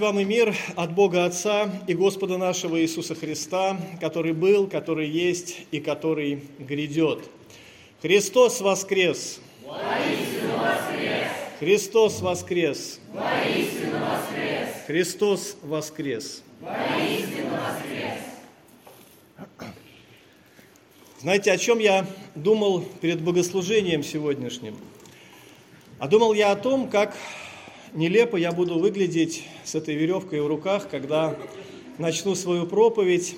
вам и мир от Бога Отца и Господа нашего Иисуса Христа, который был, который есть и который грядет. Христос воскрес! Воистину воскрес! Христос воскрес! Воистину воскрес! Христос воскрес! Воистину воскрес! Знаете, о чем я думал перед богослужением сегодняшним? А думал я о том, как нелепо я буду выглядеть с этой веревкой в руках, когда начну свою проповедь,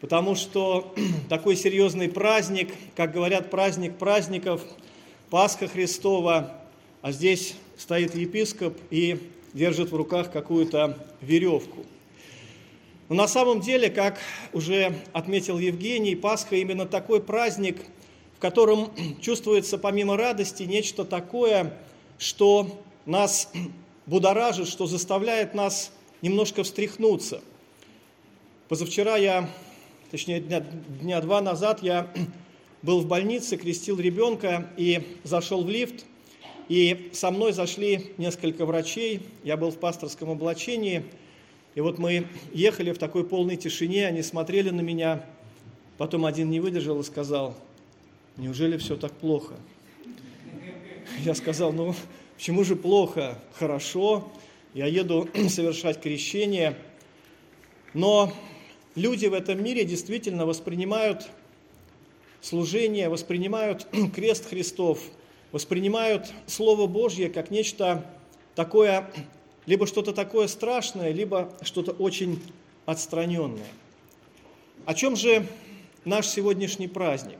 потому что такой серьезный праздник, как говорят, праздник праздников, Пасха Христова, а здесь стоит епископ и держит в руках какую-то веревку. Но на самом деле, как уже отметил Евгений, Пасха именно такой праздник, в котором чувствуется помимо радости нечто такое, что нас будоражит, что заставляет нас немножко встряхнуться. Позавчера я, точнее дня, дня два назад, я был в больнице, крестил ребенка и зашел в лифт, и со мной зашли несколько врачей, я был в пасторском облачении, и вот мы ехали в такой полной тишине, они смотрели на меня, потом один не выдержал и сказал, неужели все так плохо? Я сказал, ну, Почему же плохо? Хорошо, я еду совершать крещение. Но люди в этом мире действительно воспринимают служение, воспринимают крест Христов, воспринимают Слово Божье как нечто такое, либо что-то такое страшное, либо что-то очень отстраненное. О чем же наш сегодняшний праздник?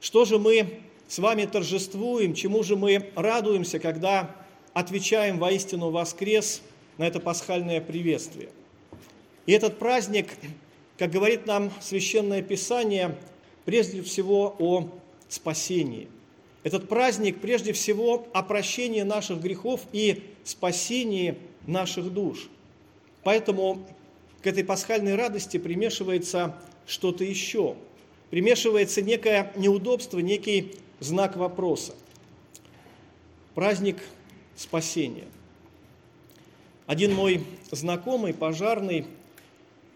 Что же мы с вами торжествуем, чему же мы радуемся, когда отвечаем воистину воскрес на это пасхальное приветствие. И этот праздник, как говорит нам Священное Писание, прежде всего о спасении. Этот праздник прежде всего о прощении наших грехов и спасении наших душ. Поэтому к этой пасхальной радости примешивается что-то еще. Примешивается некое неудобство, некий знак вопроса. Праздник спасения. Один мой знакомый, пожарный,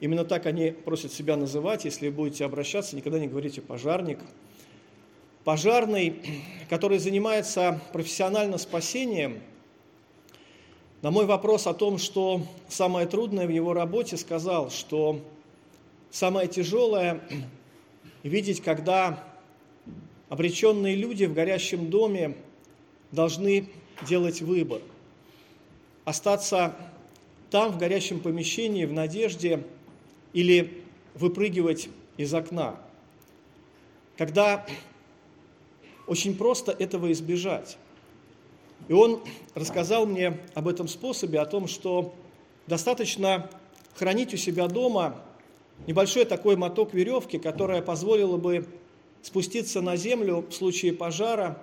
именно так они просят себя называть, если будете обращаться, никогда не говорите «пожарник», пожарный, который занимается профессионально спасением, на мой вопрос о том, что самое трудное в его работе, сказал, что самое тяжелое – видеть, когда обреченные люди в горящем доме должны делать выбор. Остаться там, в горящем помещении, в надежде, или выпрыгивать из окна. Когда очень просто этого избежать. И он рассказал мне об этом способе, о том, что достаточно хранить у себя дома небольшой такой моток веревки, которая позволила бы спуститься на землю в случае пожара,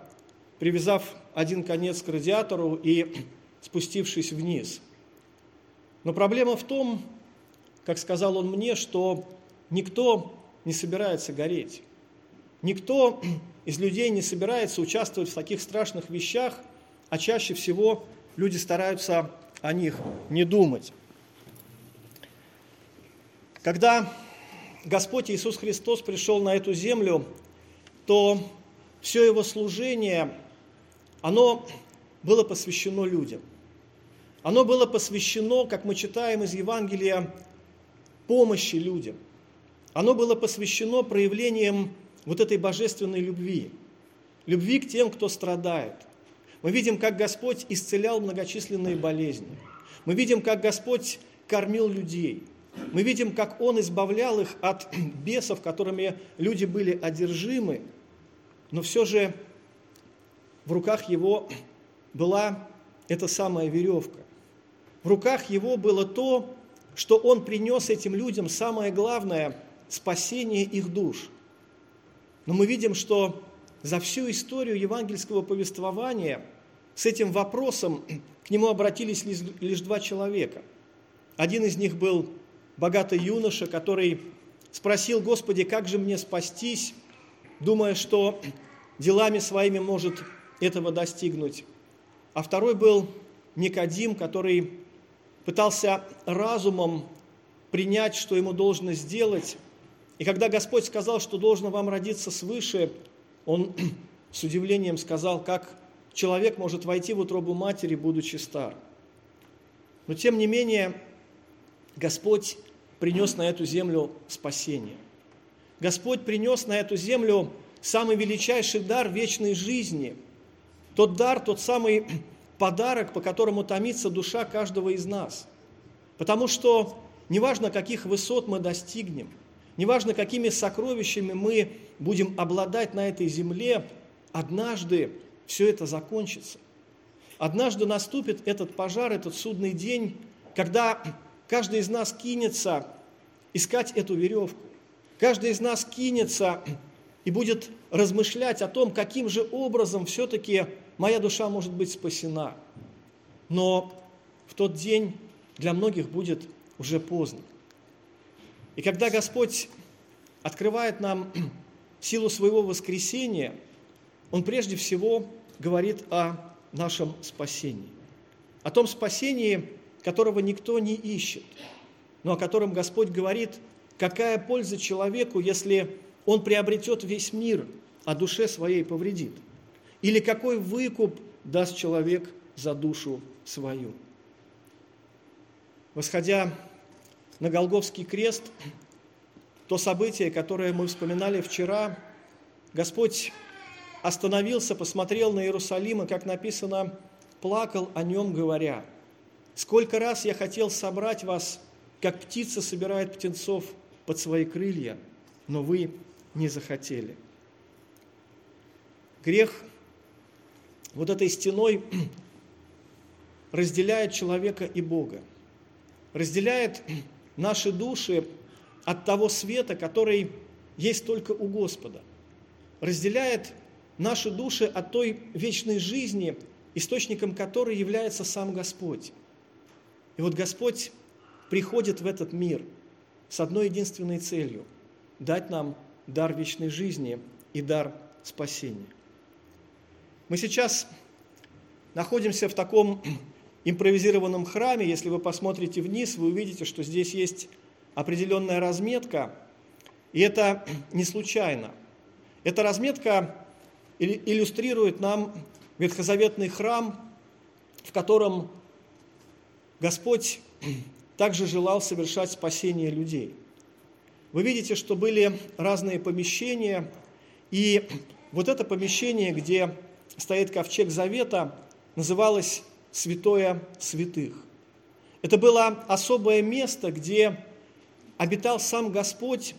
привязав один конец к радиатору и спустившись вниз. Но проблема в том, как сказал он мне, что никто не собирается гореть. Никто из людей не собирается участвовать в таких страшных вещах, а чаще всего люди стараются о них не думать. Когда Господь Иисус Христос пришел на эту землю, то все его служение оно было посвящено людям. Оно было посвящено, как мы читаем из Евангелия, помощи людям. Оно было посвящено проявлением вот этой божественной любви, любви к тем, кто страдает. Мы видим, как Господь исцелял многочисленные болезни. Мы видим, как Господь кормил людей. Мы видим, как Он избавлял их от бесов, которыми люди были одержимы. Но все же в руках его была эта самая веревка. В руках его было то, что он принес этим людям самое главное – спасение их душ. Но мы видим, что за всю историю евангельского повествования с этим вопросом к нему обратились лишь два человека. Один из них был богатый юноша, который спросил, Господи, как же мне спастись, думая, что делами своими может этого достигнуть. А второй был Никодим, который пытался разумом принять, что ему должно сделать. И когда Господь сказал, что должно вам родиться свыше, он с удивлением сказал, как человек может войти в утробу матери, будучи стар. Но тем не менее, Господь принес на эту землю спасение. Господь принес на эту землю самый величайший дар вечной жизни. Тот дар, тот самый подарок, по которому томится душа каждого из нас. Потому что неважно, каких высот мы достигнем, неважно, какими сокровищами мы будем обладать на этой земле, однажды все это закончится. Однажды наступит этот пожар, этот судный день, когда каждый из нас кинется искать эту веревку. Каждый из нас кинется и будет размышлять о том, каким же образом все-таки моя душа может быть спасена. Но в тот день для многих будет уже поздно. И когда Господь открывает нам силу своего воскресения, Он прежде всего говорит о нашем спасении. О том спасении, которого никто не ищет, но о котором Господь говорит, какая польза человеку, если он приобретет весь мир, а душе своей повредит. Или какой выкуп даст человек за душу свою. Восходя на Голговский крест, то событие, которое мы вспоминали вчера, Господь остановился, посмотрел на Иерусалим и, как написано, плакал о нем, говоря, «Сколько раз я хотел собрать вас, как птица собирает птенцов под свои крылья, но вы не захотели». Грех вот этой стеной разделяет человека и Бога, разделяет наши души от того света, который есть только у Господа, разделяет наши души от той вечной жизни, источником которой является сам Господь. И вот Господь приходит в этот мир с одной единственной целью – дать нам дар вечной жизни и дар спасения. Мы сейчас находимся в таком импровизированном храме. Если вы посмотрите вниз, вы увидите, что здесь есть определенная разметка, и это не случайно. Эта разметка иллюстрирует нам ветхозаветный храм, в котором Господь также желал совершать спасение людей. Вы видите, что были разные помещения, и вот это помещение, где стоит ковчег завета, называлось «Святое святых». Это было особое место, где обитал сам Господь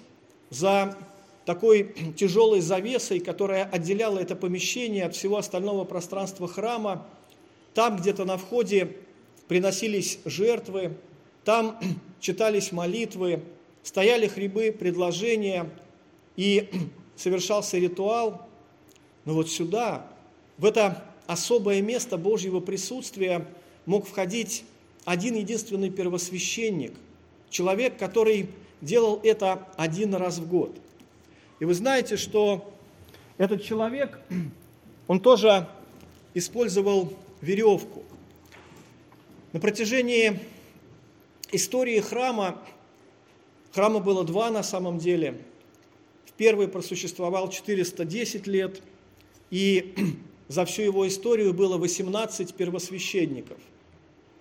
за такой тяжелой завесой, которая отделяла это помещение от всего остального пространства храма. Там где-то на входе приносились жертвы, там читались молитвы, стояли хребы, предложения, и совершался ритуал. Но вот сюда, в это особое место Божьего присутствия мог входить один единственный первосвященник, человек, который делал это один раз в год – и вы знаете, что этот человек, он тоже использовал веревку. На протяжении истории храма, храма было два на самом деле. В первый просуществовал 410 лет, и за всю его историю было 18 первосвященников.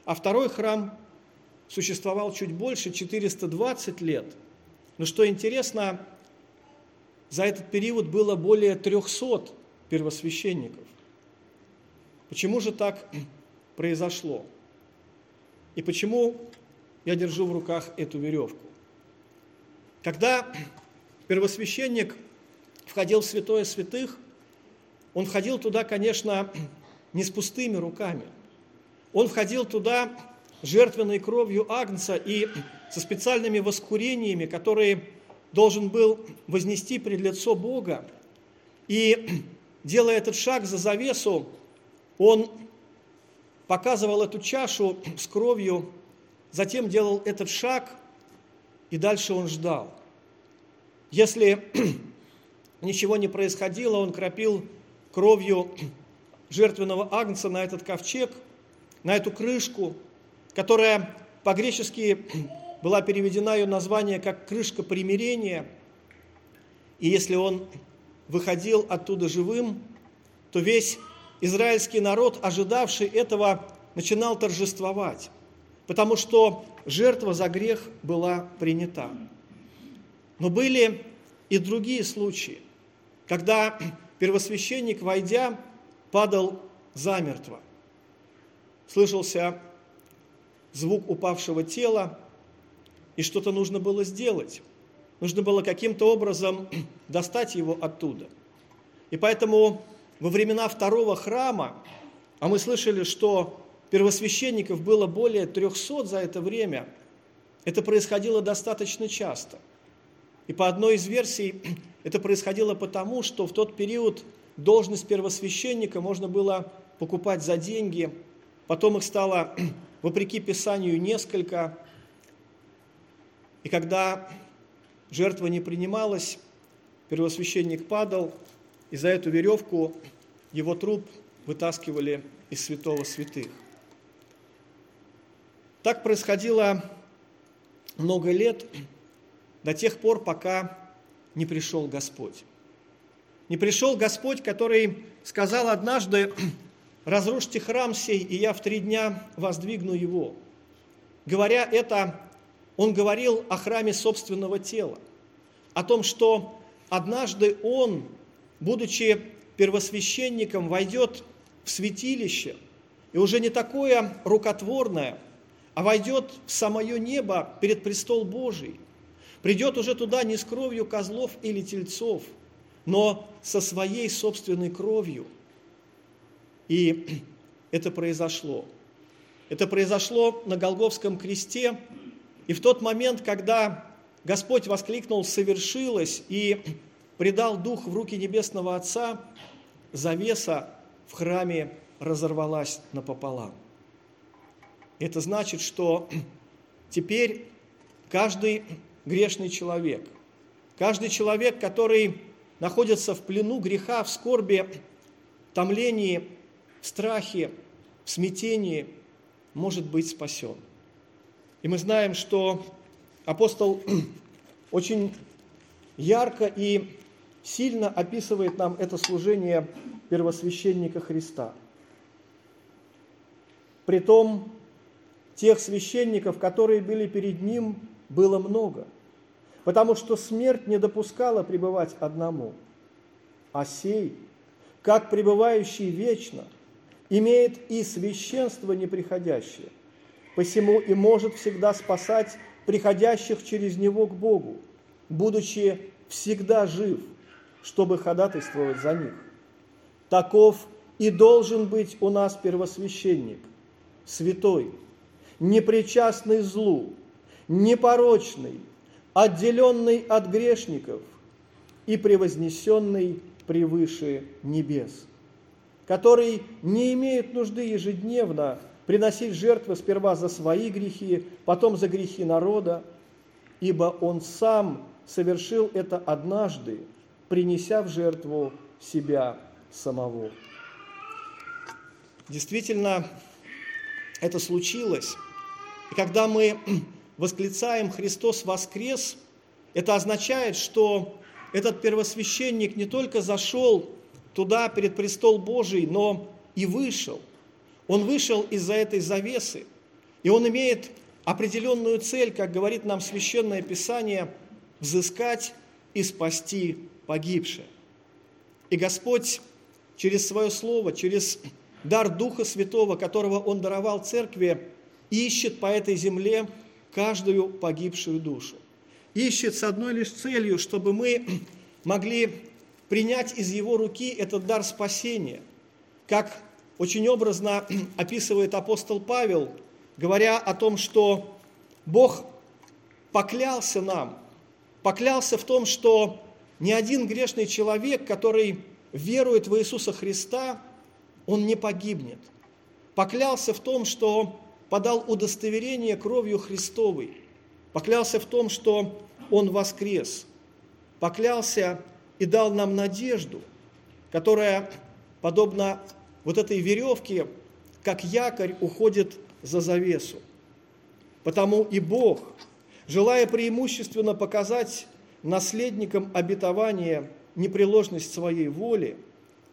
А второй храм существовал чуть больше, 420 лет. Но что интересно, за этот период было более 300 первосвященников. Почему же так произошло? И почему я держу в руках эту веревку? Когда первосвященник входил в святое святых, он входил туда, конечно, не с пустыми руками. Он входил туда жертвенной кровью Агнца и со специальными воскурениями, которые должен был вознести пред лицо Бога. И делая этот шаг за завесу, он показывал эту чашу с кровью, затем делал этот шаг, и дальше он ждал. Если ничего не происходило, он кропил кровью жертвенного агнца на этот ковчег, на эту крышку, которая по-гречески была переведена ее название как крышка примирения. И если он выходил оттуда живым, то весь израильский народ, ожидавший этого, начинал торжествовать, потому что жертва за грех была принята. Но были и другие случаи, когда первосвященник, войдя, падал замертво. Слышался звук упавшего тела, и что-то нужно было сделать. Нужно было каким-то образом достать его оттуда. И поэтому во времена второго храма, а мы слышали, что первосвященников было более 300 за это время, это происходило достаточно часто. И по одной из версий это происходило потому, что в тот период должность первосвященника можно было покупать за деньги, потом их стало, вопреки Писанию, несколько. И когда жертва не принималась, первосвященник падал, и за эту веревку его труп вытаскивали из святого святых. Так происходило много лет, до тех пор, пока не пришел Господь. Не пришел Господь, который сказал однажды, разрушьте храм сей, и я в три дня воздвигну его. Говоря это, он говорил о храме собственного тела, о том, что однажды он, будучи первосвященником, войдет в святилище, и уже не такое рукотворное, а войдет в самое небо перед престол Божий, придет уже туда не с кровью козлов или тельцов, но со своей собственной кровью. И это произошло. Это произошло на Голговском кресте, и в тот момент, когда Господь воскликнул «совершилось» и предал Дух в руки Небесного Отца, завеса в храме разорвалась напополам. Это значит, что теперь каждый грешный человек, каждый человек, который находится в плену греха, в скорби, томлении, в страхе, в смятении, может быть спасен. И мы знаем, что апостол очень ярко и сильно описывает нам это служение первосвященника Христа. Притом тех священников, которые были перед ним, было много, потому что смерть не допускала пребывать одному, а сей, как пребывающий вечно, имеет и священство неприходящее, посему и может всегда спасать приходящих через него к Богу, будучи всегда жив, чтобы ходатайствовать за них. Таков и должен быть у нас первосвященник, святой, непричастный злу, непорочный, отделенный от грешников и превознесенный превыше небес, который не имеет нужды ежедневно приносить жертвы сперва за свои грехи, потом за грехи народа, ибо он сам совершил это однажды, принеся в жертву себя самого. Действительно, это случилось. И когда мы восклицаем «Христос воскрес», это означает, что этот первосвященник не только зашел туда, перед престол Божий, но и вышел. Он вышел из-за этой завесы, и он имеет определенную цель, как говорит нам Священное Писание, взыскать и спасти погибшее. И Господь через свое Слово, через дар Духа Святого, которого Он даровал Церкви, ищет по этой земле каждую погибшую душу. Ищет с одной лишь целью, чтобы мы могли принять из Его руки этот дар спасения, как очень образно описывает апостол Павел, говоря о том, что Бог поклялся нам, поклялся в том, что ни один грешный человек, который верует в Иисуса Христа, он не погибнет. Поклялся в том, что подал удостоверение кровью Христовой, поклялся в том, что Он воскрес, поклялся и дал нам надежду, которая, подобно вот этой веревке, как якорь уходит за завесу. Потому и Бог, желая преимущественно показать наследникам обетования непреложность своей воли,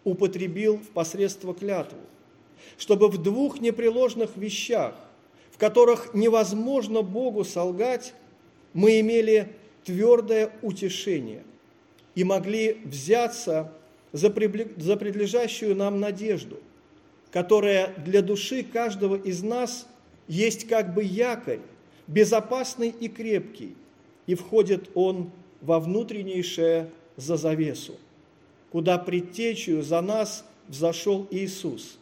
употребил в посредство клятву, чтобы в двух непреложных вещах, в которых невозможно Богу солгать, мы имели твердое утешение и могли взяться за предлежащую нам надежду, которая для души каждого из нас есть как бы якорь, безопасный и крепкий, и входит он во внутреннейшее за завесу, куда предтечью за нас взошел Иисус,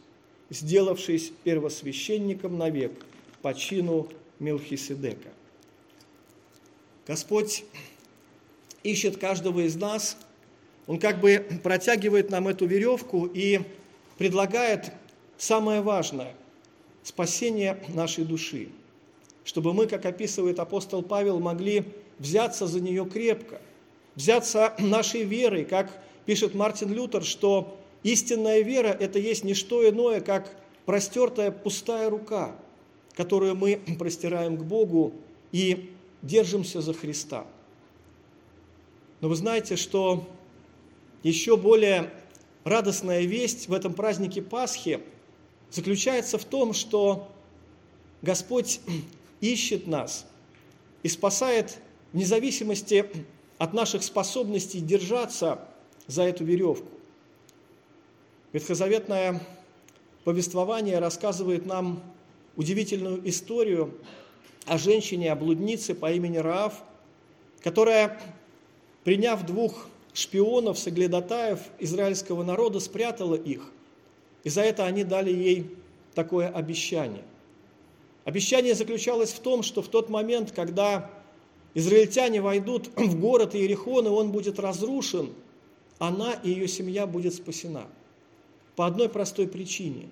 сделавшись первосвященником навек по чину Мелхиседека. Господь ищет каждого из нас, Он как бы протягивает нам эту веревку и предлагает самое важное – спасение нашей души, чтобы мы, как описывает апостол Павел, могли взяться за нее крепко, взяться нашей верой, как пишет Мартин Лютер, что истинная вера – это есть не что иное, как простертая пустая рука, которую мы простираем к Богу и держимся за Христа. Но вы знаете, что еще более радостная весть в этом празднике Пасхи заключается в том, что Господь ищет нас и спасает вне зависимости от наших способностей держаться за эту веревку. Ветхозаветное повествование рассказывает нам удивительную историю о женщине, о блуднице по имени Раав, которая, приняв двух шпионов, соглядатаев израильского народа, спрятала их. И за это они дали ей такое обещание. Обещание заключалось в том, что в тот момент, когда израильтяне войдут в город Иерихон, и он будет разрушен, она и ее семья будет спасена. По одной простой причине.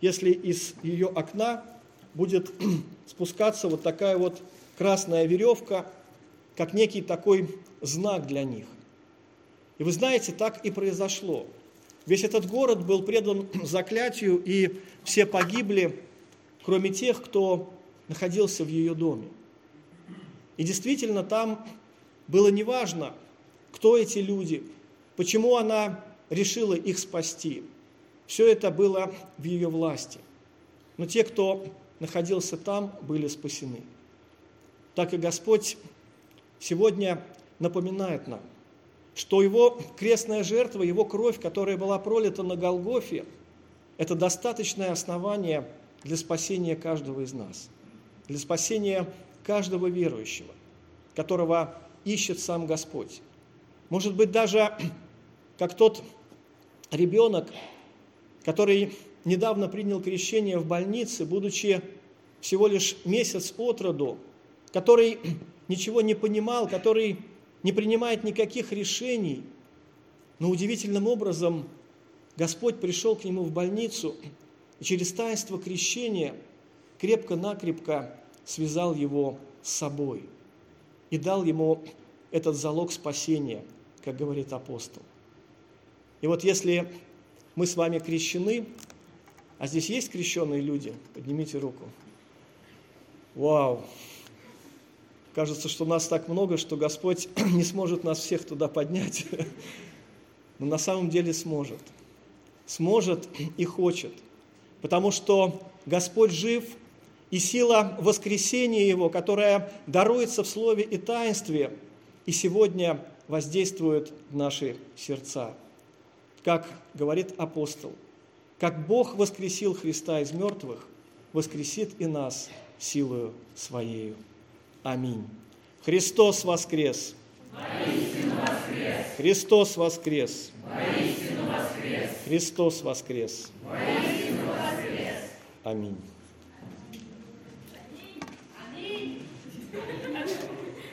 Если из ее окна будет спускаться вот такая вот красная веревка, как некий такой знак для них. И вы знаете, так и произошло. Весь этот город был предан заклятию, и все погибли, кроме тех, кто находился в ее доме. И действительно, там было неважно, кто эти люди, почему она решила их спасти. Все это было в ее власти. Но те, кто находился там, были спасены. Так и Господь сегодня напоминает нам, что Его крестная жертва, Его кровь, которая была пролита на Голгофе, это достаточное основание для спасения каждого из нас, для спасения каждого верующего, которого ищет сам Господь. Может быть, даже как тот ребенок, который недавно принял крещение в больнице, будучи всего лишь месяц от роду, который ничего не понимал, который не принимает никаких решений, но удивительным образом Господь пришел к нему в больницу и через таинство крещения крепко-накрепко связал его с собой и дал ему этот залог спасения, как говорит апостол. И вот если мы с вами крещены, а здесь есть крещенные люди, поднимите руку. Вау! Кажется, что нас так много, что Господь не сможет нас всех туда поднять. Но на самом деле сможет. Сможет и хочет. Потому что Господь жив – и сила воскресения Его, которая даруется в Слове и таинстве, и сегодня воздействует в наши сердца. Как говорит апостол, как Бог воскресил Христа из мертвых, воскресит и нас силою Своею. Аминь. Христос воскрес! воскрес! Христос воскрес! воскрес! Христос воскрес! воскрес! Аминь.